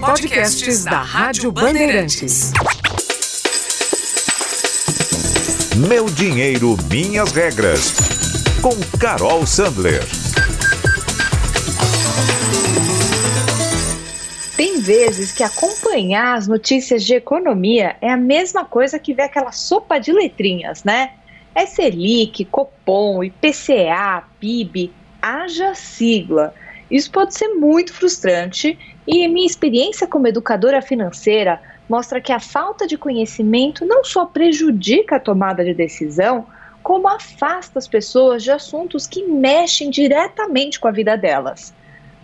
Podcasts da Rádio Bandeirantes. Meu dinheiro, minhas regras. Com Carol Sandler. Tem vezes que acompanhar as notícias de economia é a mesma coisa que ver aquela sopa de letrinhas, né? É Selic, Copom, IPCA, PIB, haja sigla. Isso pode ser muito frustrante e minha experiência como educadora financeira mostra que a falta de conhecimento não só prejudica a tomada de decisão, como afasta as pessoas de assuntos que mexem diretamente com a vida delas.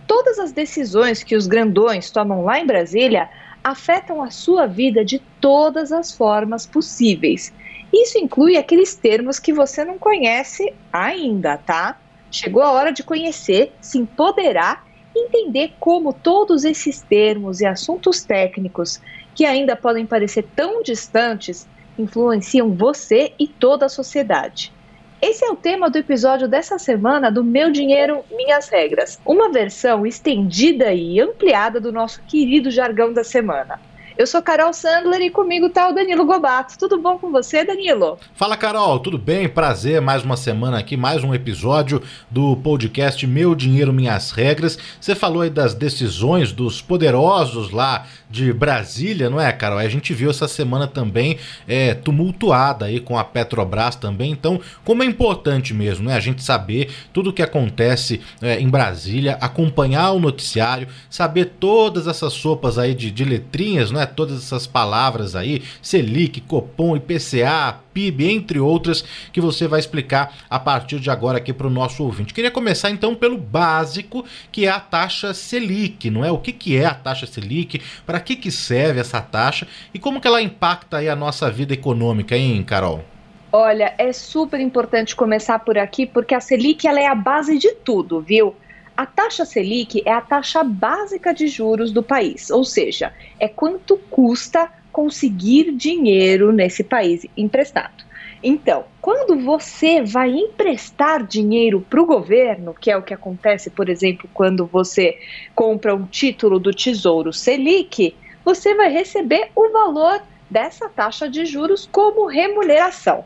Todas as decisões que os grandões tomam lá em Brasília afetam a sua vida de todas as formas possíveis. Isso inclui aqueles termos que você não conhece ainda, tá? Chegou a hora de conhecer, se empoderar e entender como todos esses termos e assuntos técnicos, que ainda podem parecer tão distantes, influenciam você e toda a sociedade. Esse é o tema do episódio dessa semana do Meu Dinheiro, Minhas Regras, uma versão estendida e ampliada do nosso querido jargão da semana. Eu sou Carol Sandler e comigo está o Danilo Gobato. Tudo bom com você, Danilo? Fala, Carol, tudo bem? Prazer, mais uma semana aqui, mais um episódio do podcast Meu Dinheiro, Minhas Regras. Você falou aí das decisões dos poderosos lá de Brasília, não é, Carol? A gente viu essa semana também é, tumultuada aí com a Petrobras também. Então, como é importante mesmo, né? A gente saber tudo o que acontece é, em Brasília, acompanhar o noticiário, saber todas essas sopas aí de, de letrinhas, não é? Todas essas palavras aí, Selic, Copom, IPCA, PIB, entre outras, que você vai explicar a partir de agora aqui para o nosso ouvinte. Queria começar então pelo básico, que é a taxa Selic, não é? O que, que é a taxa Selic, para que, que serve essa taxa e como que ela impacta aí a nossa vida econômica, hein, Carol? Olha, é super importante começar por aqui, porque a Selic ela é a base de tudo, viu? A taxa Selic é a taxa básica de juros do país, ou seja, é quanto custa conseguir dinheiro nesse país emprestado. Então, quando você vai emprestar dinheiro para o governo, que é o que acontece, por exemplo, quando você compra um título do Tesouro Selic, você vai receber o valor dessa taxa de juros como remuneração.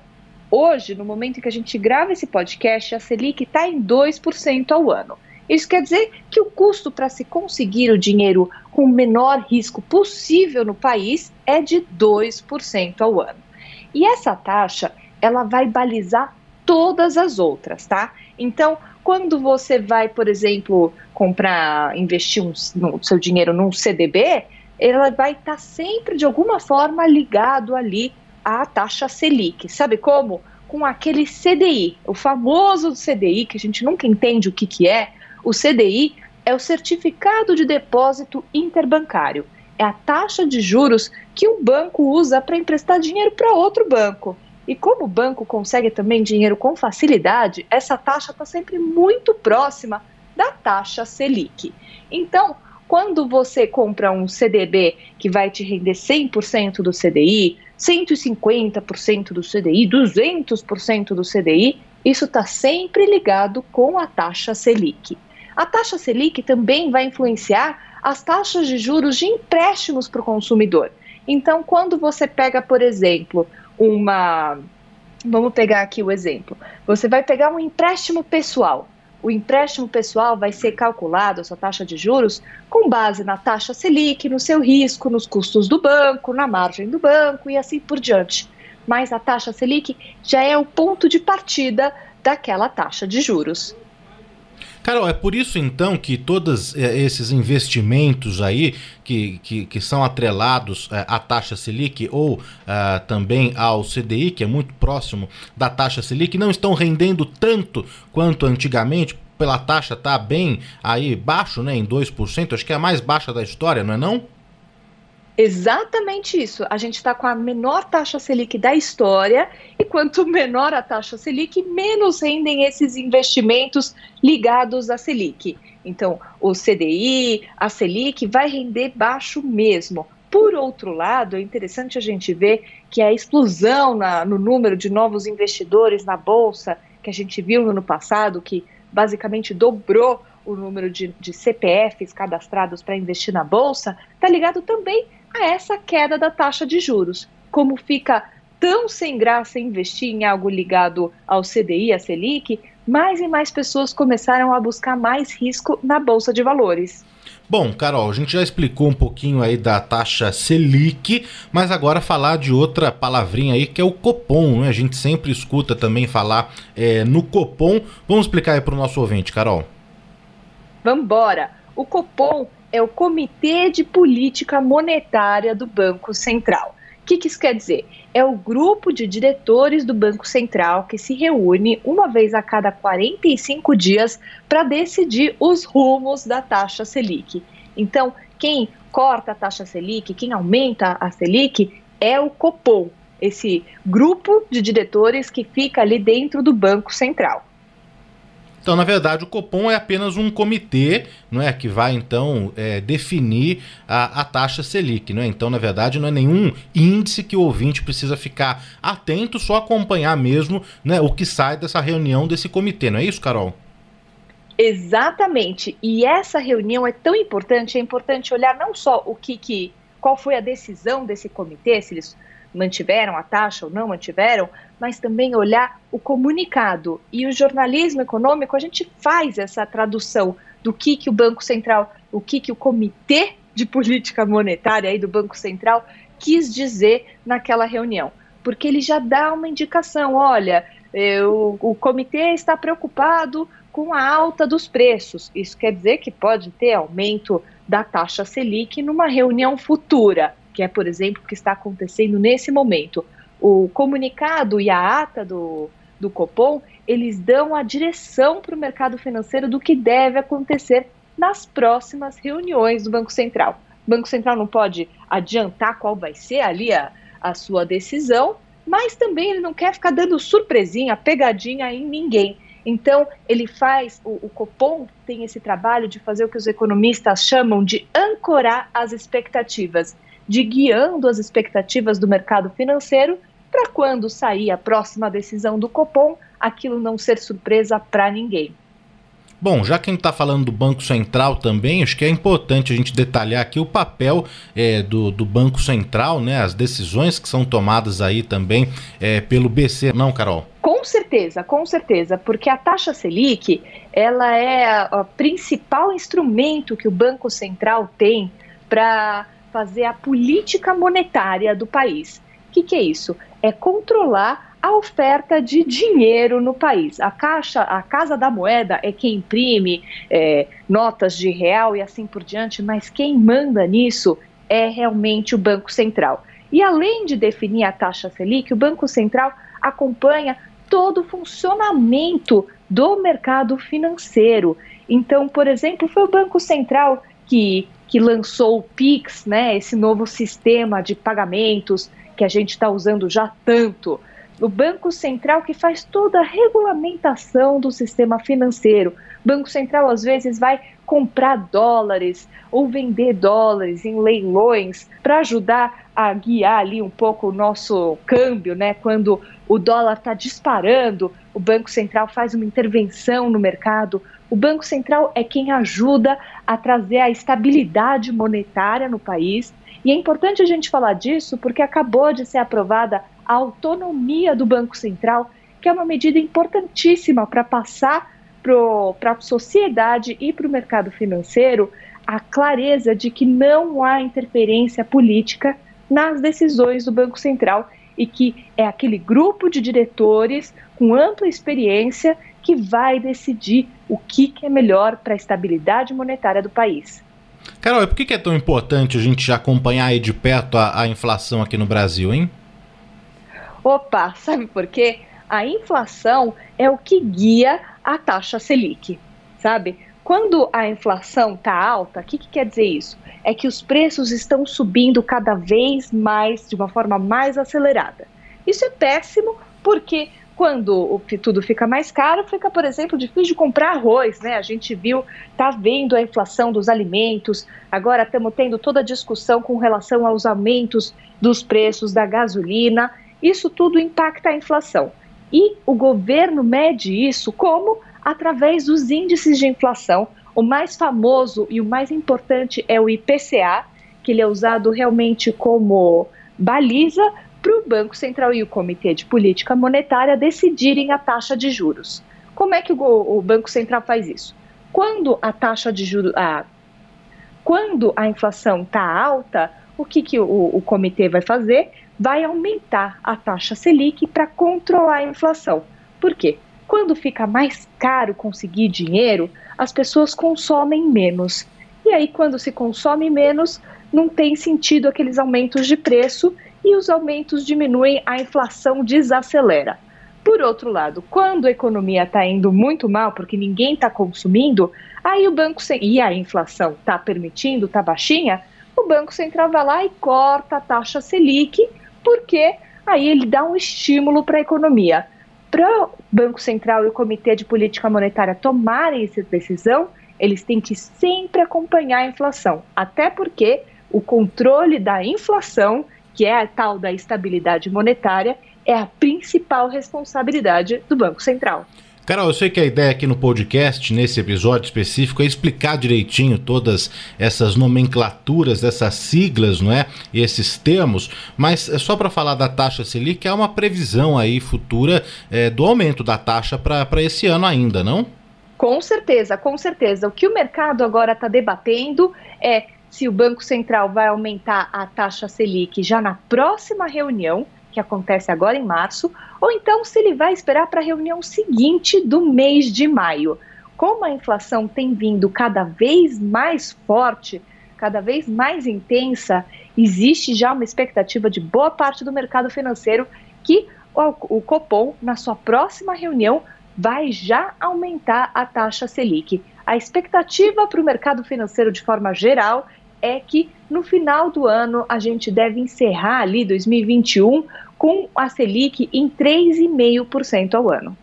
Hoje, no momento em que a gente grava esse podcast, a Selic está em 2% ao ano. Isso quer dizer que o custo para se conseguir o dinheiro com o menor risco possível no país é de 2% ao ano. E essa taxa, ela vai balizar todas as outras, tá? Então, quando você vai, por exemplo, comprar, investir um, no, seu dinheiro num CDB, ela vai estar tá sempre de alguma forma ligado ali à taxa Selic. Sabe como? Com aquele CDI, o famoso CDI que a gente nunca entende o que, que é, o CDI é o Certificado de Depósito Interbancário. É a taxa de juros que um banco usa para emprestar dinheiro para outro banco. E como o banco consegue também dinheiro com facilidade, essa taxa está sempre muito próxima da taxa Selic. Então, quando você compra um CDB que vai te render 100% do CDI, 150% do CDI, 200% do CDI, isso está sempre ligado com a taxa Selic. A taxa Selic também vai influenciar as taxas de juros de empréstimos para o consumidor. Então, quando você pega, por exemplo, uma. Vamos pegar aqui o exemplo. Você vai pegar um empréstimo pessoal. O empréstimo pessoal vai ser calculado, a sua taxa de juros, com base na taxa Selic, no seu risco, nos custos do banco, na margem do banco e assim por diante. Mas a taxa Selic já é o ponto de partida daquela taxa de juros. Carol, é por isso então que todos é, esses investimentos aí que, que, que são atrelados é, à taxa Selic ou uh, também ao CDI, que é muito próximo da taxa Selic, não estão rendendo tanto quanto antigamente, pela taxa tá bem aí baixo, né, em 2%, acho que é a mais baixa da história, não é não? Exatamente isso. A gente está com a menor taxa Selic da história, e quanto menor a taxa Selic, menos rendem esses investimentos ligados à Selic. Então, o CDI, a Selic, vai render baixo mesmo. Por outro lado, é interessante a gente ver que a explosão na, no número de novos investidores na Bolsa, que a gente viu no ano passado, que basicamente dobrou o número de, de CPFs cadastrados para investir na bolsa, está ligado também a essa queda da taxa de juros. Como fica tão sem graça investir em algo ligado ao CDI, a Selic, mais e mais pessoas começaram a buscar mais risco na bolsa de valores. Bom, Carol, a gente já explicou um pouquinho aí da taxa Selic, mas agora falar de outra palavrinha aí que é o Copom, né? A gente sempre escuta também falar é, no Copom. Vamos explicar aí para o nosso ouvinte, Carol. Vambora! O Copom é o Comitê de Política Monetária do Banco Central. O que, que isso quer dizer? É o grupo de diretores do Banco Central que se reúne uma vez a cada 45 dias para decidir os rumos da taxa Selic. Então, quem corta a taxa Selic, quem aumenta a Selic, é o Copom, esse grupo de diretores que fica ali dentro do Banco Central. Então, na verdade, o Copom é apenas um comitê, não é, que vai então é, definir a, a, taxa Selic, não é? Então, na verdade, não é nenhum índice que o ouvinte precisa ficar atento, só acompanhar mesmo, né, o que sai dessa reunião desse comitê, não é isso, Carol? Exatamente. E essa reunião é tão importante, é importante olhar não só o que, que qual foi a decisão desse comitê, se eles mantiveram a taxa ou não mantiveram, mas também olhar o comunicado. E o jornalismo econômico, a gente faz essa tradução do que, que o Banco Central, o que, que o Comitê de Política Monetária aí do Banco Central quis dizer naquela reunião. Porque ele já dá uma indicação: olha, eu, o comitê está preocupado com a alta dos preços. Isso quer dizer que pode ter aumento da taxa Selic numa reunião futura que é, por exemplo, o que está acontecendo nesse momento. O comunicado e a ata do, do Copom, eles dão a direção para o mercado financeiro do que deve acontecer nas próximas reuniões do Banco Central. O Banco Central não pode adiantar qual vai ser ali a, a sua decisão, mas também ele não quer ficar dando surpresinha, pegadinha em ninguém. Então, ele faz, o, o, Copom tem esse trabalho de fazer o que os economistas chamam de ancorar as expectativas de guiando as expectativas do mercado financeiro para quando sair a próxima decisão do Copom, aquilo não ser surpresa para ninguém. Bom, já que a gente está falando do Banco Central também, acho que é importante a gente detalhar aqui o papel é, do, do, Banco Central, né? As decisões que são tomadas aí também é, pelo BC, não, Carol? Com certeza, com certeza, porque a taxa Selic ela é o principal instrumento que o Banco Central tem para fazer a política monetária do país. O que, que é isso? É controlar a oferta de dinheiro no país. A Caixa, a Casa da Moeda é quem imprime é, notas de real e assim por diante, mas quem manda nisso é realmente o Banco Central. E além de definir a taxa Selic, o Banco Central acompanha todo o funcionamento do mercado financeiro. Então, por exemplo, foi o Banco Central que que lançou o Pix, né, esse novo sistema de pagamentos que a gente está usando já tanto. O Banco Central que faz toda a regulamentação do sistema financeiro. O Banco Central às vezes vai comprar dólares ou vender dólares em leilões para ajudar a guiar ali um pouco o nosso câmbio, né? Quando o dólar está disparando, o Banco Central faz uma intervenção no mercado o Banco Central é quem ajuda a trazer a estabilidade monetária no país. E é importante a gente falar disso porque acabou de ser aprovada a autonomia do Banco Central, que é uma medida importantíssima para passar para a sociedade e para o mercado financeiro a clareza de que não há interferência política nas decisões do Banco Central e que é aquele grupo de diretores com ampla experiência que vai decidir o que, que é melhor para a estabilidade monetária do país. Carol, e por que é tão importante a gente acompanhar aí de perto a, a inflação aqui no Brasil, hein? Opa, sabe por quê? A inflação é o que guia a taxa Selic, sabe? Quando a inflação está alta, o que, que quer dizer isso? É que os preços estão subindo cada vez mais, de uma forma mais acelerada. Isso é péssimo porque quando tudo fica mais caro, fica, por exemplo, difícil de comprar arroz, né? A gente viu, tá vendo a inflação dos alimentos, agora estamos tendo toda a discussão com relação aos aumentos dos preços da gasolina. Isso tudo impacta a inflação. E o governo mede isso como? Através dos índices de inflação, O mais famoso e o mais importante é o IPCA, que ele é usado realmente como baliza para o Banco Central e o Comitê de Política Monetária decidirem a taxa de juros. Como é que o, o Banco Central faz isso? Quando a taxa de juros, a, quando a inflação está alta, o que, que o, o comitê vai fazer? Vai aumentar a taxa Selic para controlar a inflação. Por quê? Quando fica mais caro conseguir dinheiro, as pessoas consomem menos. E aí, quando se consome menos, não tem sentido aqueles aumentos de preço e os aumentos diminuem, a inflação desacelera. Por outro lado, quando a economia está indo muito mal, porque ninguém está consumindo, aí o Banco e a inflação está permitindo, está baixinha, o Banco Central vai lá e corta a taxa Selic, porque aí ele dá um estímulo para a economia. Para o Banco Central e o Comitê de Política Monetária tomarem essa decisão, eles têm que sempre acompanhar a inflação, até porque o controle da inflação, que é a tal da estabilidade monetária, é a principal responsabilidade do Banco Central. Carol, eu sei que a ideia aqui no podcast, nesse episódio específico, é explicar direitinho todas essas nomenclaturas, essas siglas, não é? E esses termos, mas é só para falar da taxa Selic, é uma previsão aí futura é, do aumento da taxa para esse ano ainda, não? Com certeza, com certeza. O que o mercado agora está debatendo é se o Banco Central vai aumentar a taxa Selic já na próxima reunião, que acontece agora em março, ou então se ele vai esperar para a reunião seguinte do mês de maio. Como a inflação tem vindo cada vez mais forte, cada vez mais intensa, existe já uma expectativa de boa parte do mercado financeiro que o Copom, na sua próxima reunião, vai já aumentar a taxa Selic. A expectativa para o mercado financeiro de forma geral é que no final do ano a gente deve encerrar ali 2021 com a Selic em 3,5% ao ano.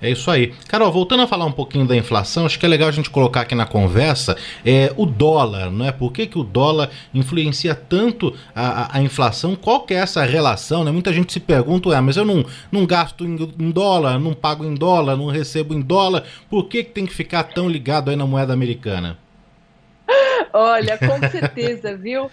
É isso aí. Carol, voltando a falar um pouquinho da inflação, acho que é legal a gente colocar aqui na conversa é, o dólar, não é? Por que, que o dólar influencia tanto a, a, a inflação? Qual que é essa relação? Né? Muita gente se pergunta, mas eu não, não gasto em, em, dólar, não pago em dólar, não recebo em dólar, por que, que tem que ficar tão ligado aí na moeda americana? Olha, com certeza, viu?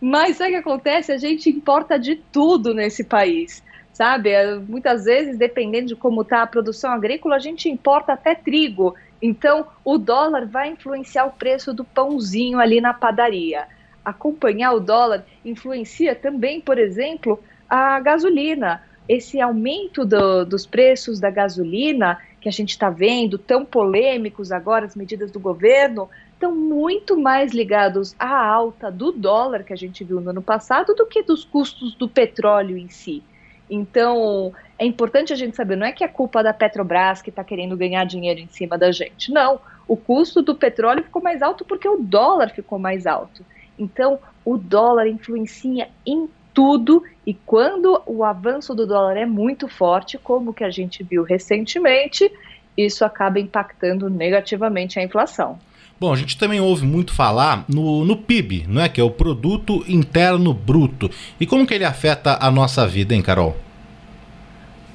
Mas sabe o que acontece? A gente importa de tudo nesse país, sabe? Muitas vezes, dependendo de como está a produção agrícola, a gente importa até trigo. Então, o dólar vai influenciar o preço do pãozinho ali na padaria. Acompanhar o dólar influencia também, por exemplo, a gasolina. Esse aumento do, dos preços da gasolina que a gente está vendo, tão polêmicos agora, as medidas do governo, estão muito mais ligados à alta do dólar que a gente viu no ano passado do que dos custos do petróleo em si. Então, é importante a gente saber, não é que é culpa da Petrobras que está querendo ganhar dinheiro em cima da gente. Não, o custo do petróleo ficou mais alto porque o dólar ficou mais alto. Então, o dólar influencia em tudo e quando o avanço do dólar é muito forte, como que a gente viu recentemente, isso acaba impactando negativamente a inflação. Bom, a gente também ouve muito falar no, no PIB, não é? Que é o Produto Interno Bruto. E como que ele afeta a nossa vida, hein, Carol?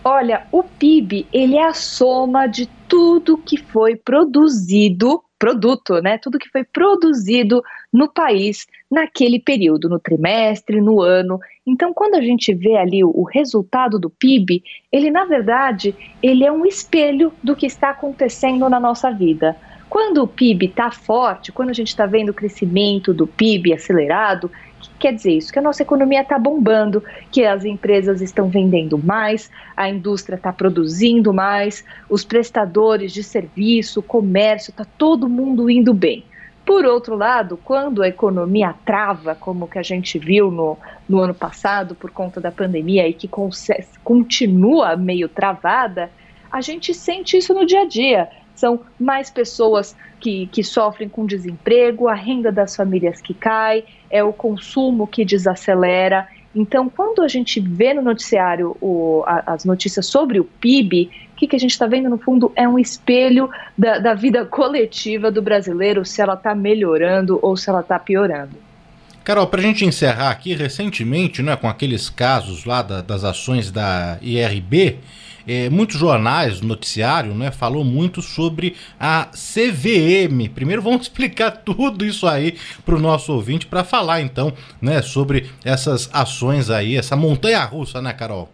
Olha, o PIB, ele é a soma de tudo que foi produzido, produto, né? Tudo que foi produzido no país naquele período, no trimestre, no ano. Então, quando a gente vê ali o, resultado do PIB, ele na verdade, ele é um espelho do que está acontecendo na nossa vida. Quando o PIB está forte, quando a gente está vendo o crescimento do PIB acelerado, quer dizer isso? Que a nossa economia está bombando, que as empresas estão vendendo mais, a indústria está produzindo mais, os prestadores de serviço, comércio, está todo mundo indo bem. Por outro lado, quando a economia trava, como que a gente viu no, no ano passado por conta da pandemia e que continua meio travada, a gente sente isso no dia a dia são mais pessoas que, que sofrem com desemprego, a renda das famílias que cai, é o consumo que desacelera. Então, quando a gente vê no noticiário o, a, as notícias sobre o PIB, o que, que a gente está vendo, no fundo, é um espelho da, da vida coletiva do brasileiro, se ela está melhorando ou se ela está piorando. Carol, para a gente encerrar aqui, recentemente, né, com aqueles casos lá da, das ações da IRB, é, muitos jornais, noticiário, né, falou muito sobre a CVM. Primeiro vamos explicar tudo isso aí para o nosso ouvinte para falar então, né, sobre essas ações aí, essa montanha russa, né, Carol?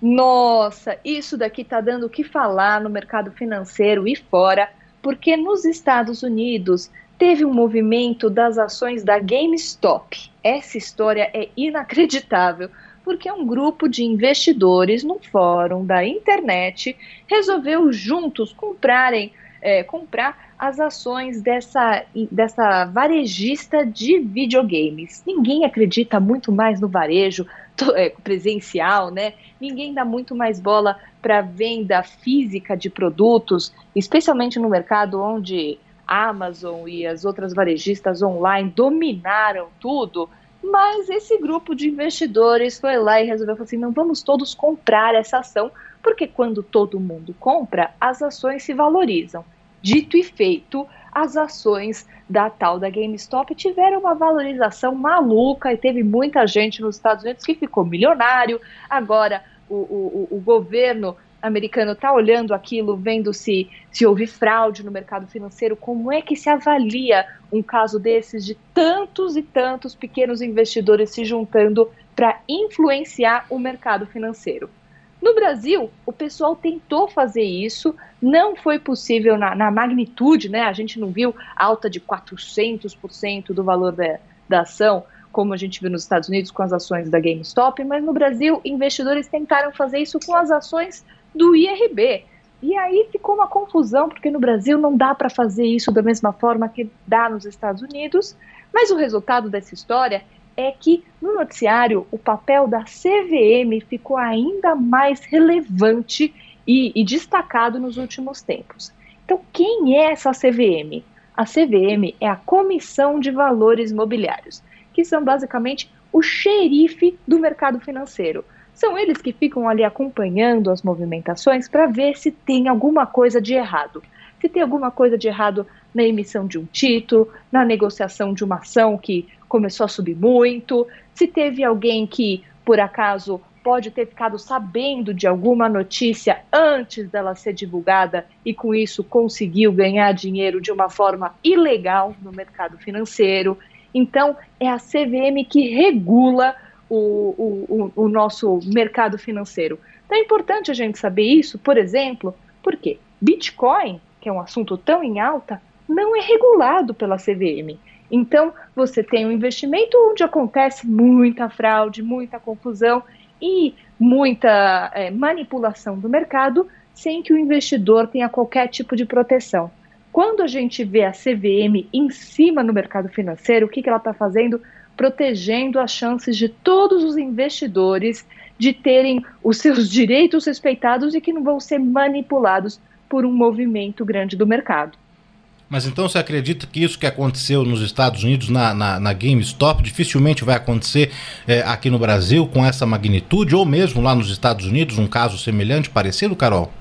Nossa, isso daqui tá dando o que falar no mercado financeiro e fora, porque nos Estados Unidos teve um movimento das ações da GameStop. Essa história é inacreditável, porque um grupo de investidores no fórum da internet resolveu juntos comprarem, é, comprar as ações dessa, dessa varejista de videogames. Ninguém acredita muito mais no varejo é, presencial, né? Ninguém dá muito mais bola para venda física de produtos, especialmente no mercado onde Amazon e as outras varejistas online dominaram tudo. Mas esse grupo de investidores foi lá e resolveu falar assim: não vamos todos comprar essa ação, porque quando todo mundo compra, as ações se valorizam. Dito e feito, as ações da tal da GameStop tiveram uma valorização maluca e teve muita gente nos Estados Unidos que ficou milionário. Agora, o, o, o governo americano está olhando aquilo, vendo se, se houve fraude no mercado financeiro, como é que se avalia um caso desses de tantos e tantos pequenos investidores se juntando para influenciar o mercado financeiro. No Brasil, o pessoal tentou fazer isso, não foi possível na, na magnitude, né? A gente não viu alta de 400% do valor da, da ação, como a gente viu nos Estados Unidos com as ações da GameStop, mas no Brasil, investidores tentaram fazer isso com as ações do IRB. E aí ficou uma confusão, porque no Brasil não dá para fazer isso da mesma forma que dá nos Estados Unidos, mas o resultado dessa história é que no noticiário o papel da CVM ficou ainda mais relevante e, e destacado nos últimos tempos. Então, quem é essa CVM? A CVM é a Comissão de Valores Mobiliários, que são basicamente o xerife do mercado financeiro. São eles que ficam ali acompanhando as movimentações para ver se tem alguma coisa de errado. Se tem alguma coisa de errado na emissão de um título, na negociação de uma ação que começou a subir muito, se teve alguém que, por acaso, pode ter ficado sabendo de alguma notícia antes dela ser divulgada e com isso conseguiu ganhar dinheiro de uma forma ilegal no mercado financeiro. Então, é a CVM que regula o, o, o, nosso mercado financeiro. Então, é importante a gente saber isso, por exemplo, porque Bitcoin, que é um assunto tão em alta, não é regulado pela CVM. Então, você tem um investimento onde acontece muita fraude, muita confusão e muita é, manipulação do mercado sem que o investidor tenha qualquer tipo de proteção. Quando a gente vê a CVM em cima no mercado financeiro, o que, que ela está fazendo? Protegendo as chances de todos os investidores de terem os seus direitos respeitados e que não vão ser manipulados por um movimento grande do mercado. Mas então você acredita que isso que aconteceu nos Estados Unidos na, na, na GameStop dificilmente vai acontecer é, aqui no Brasil com essa magnitude, ou mesmo lá nos Estados Unidos, um caso semelhante, parecido, Carol?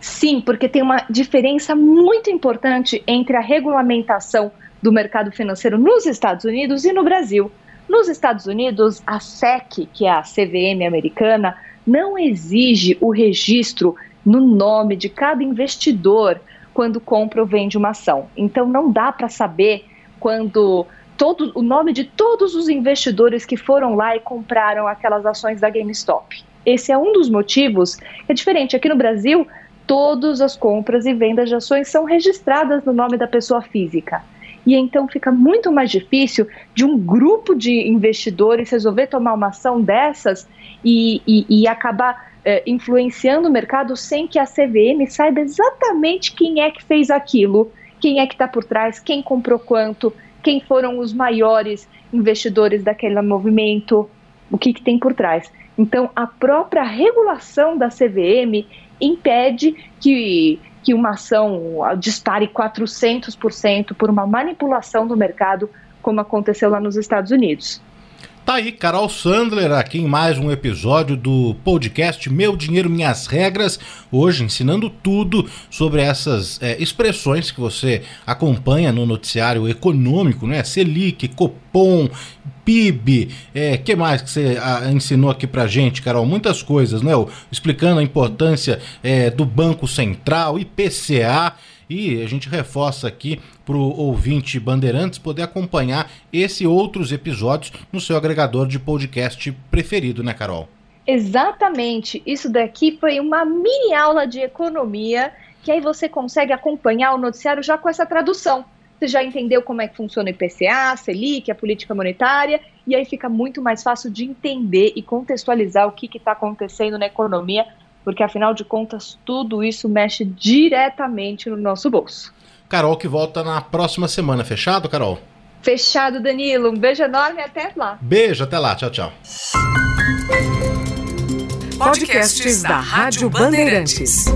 Sim, porque tem uma diferença muito importante entre a regulamentação do mercado financeiro nos Estados Unidos e no Brasil. Nos Estados Unidos, a SEC, que é a CVM americana, não exige o registro no nome de cada investidor quando compra ou vende uma ação. Então não dá para saber quando todo o nome de todos os investidores que foram lá e compraram aquelas ações da GameStop. Esse é um dos motivos. É diferente aqui no Brasil, todas as compras e vendas de ações são registradas no nome da pessoa física. E então fica muito mais difícil de um grupo de investidores resolver tomar uma ação dessas e, e, e acabar é, influenciando o mercado sem que a CVM saiba exatamente quem é que fez aquilo, quem é que está por trás, quem comprou quanto, quem foram os maiores investidores daquele movimento, o que, que tem por trás. Então, a própria regulação da CVM impede que, que uma ação dispare 400% por uma manipulação do mercado, como aconteceu lá nos Estados Unidos. Tá aí, Carol Sandler, aqui em mais um episódio do podcast Meu Dinheiro Minhas Regras. Hoje ensinando tudo sobre essas é, expressões que você acompanha no noticiário econômico, né? Selic, Copom, PIB, é, que mais que você a, ensinou aqui pra gente, Carol? Muitas coisas, né? Explicando a importância é, do Banco Central, IPCA. E a gente reforça aqui para o ouvinte Bandeirantes poder acompanhar esse e outros episódios no seu agregador de podcast preferido, né, Carol? Exatamente. Isso daqui foi uma mini aula de economia que aí você consegue acompanhar o noticiário já com essa tradução. Você já entendeu como é que funciona o IPCA, Selic, a política monetária, e aí fica muito mais fácil de entender e contextualizar o que está acontecendo na economia porque afinal de contas tudo isso mexe diretamente no nosso bolso. Carol que volta na próxima semana, fechado, Carol? Fechado, Danilo. Um beijo enorme e até lá. Beijo, até lá. Tchau, tchau. Podcasts da Rádio Bandeirantes.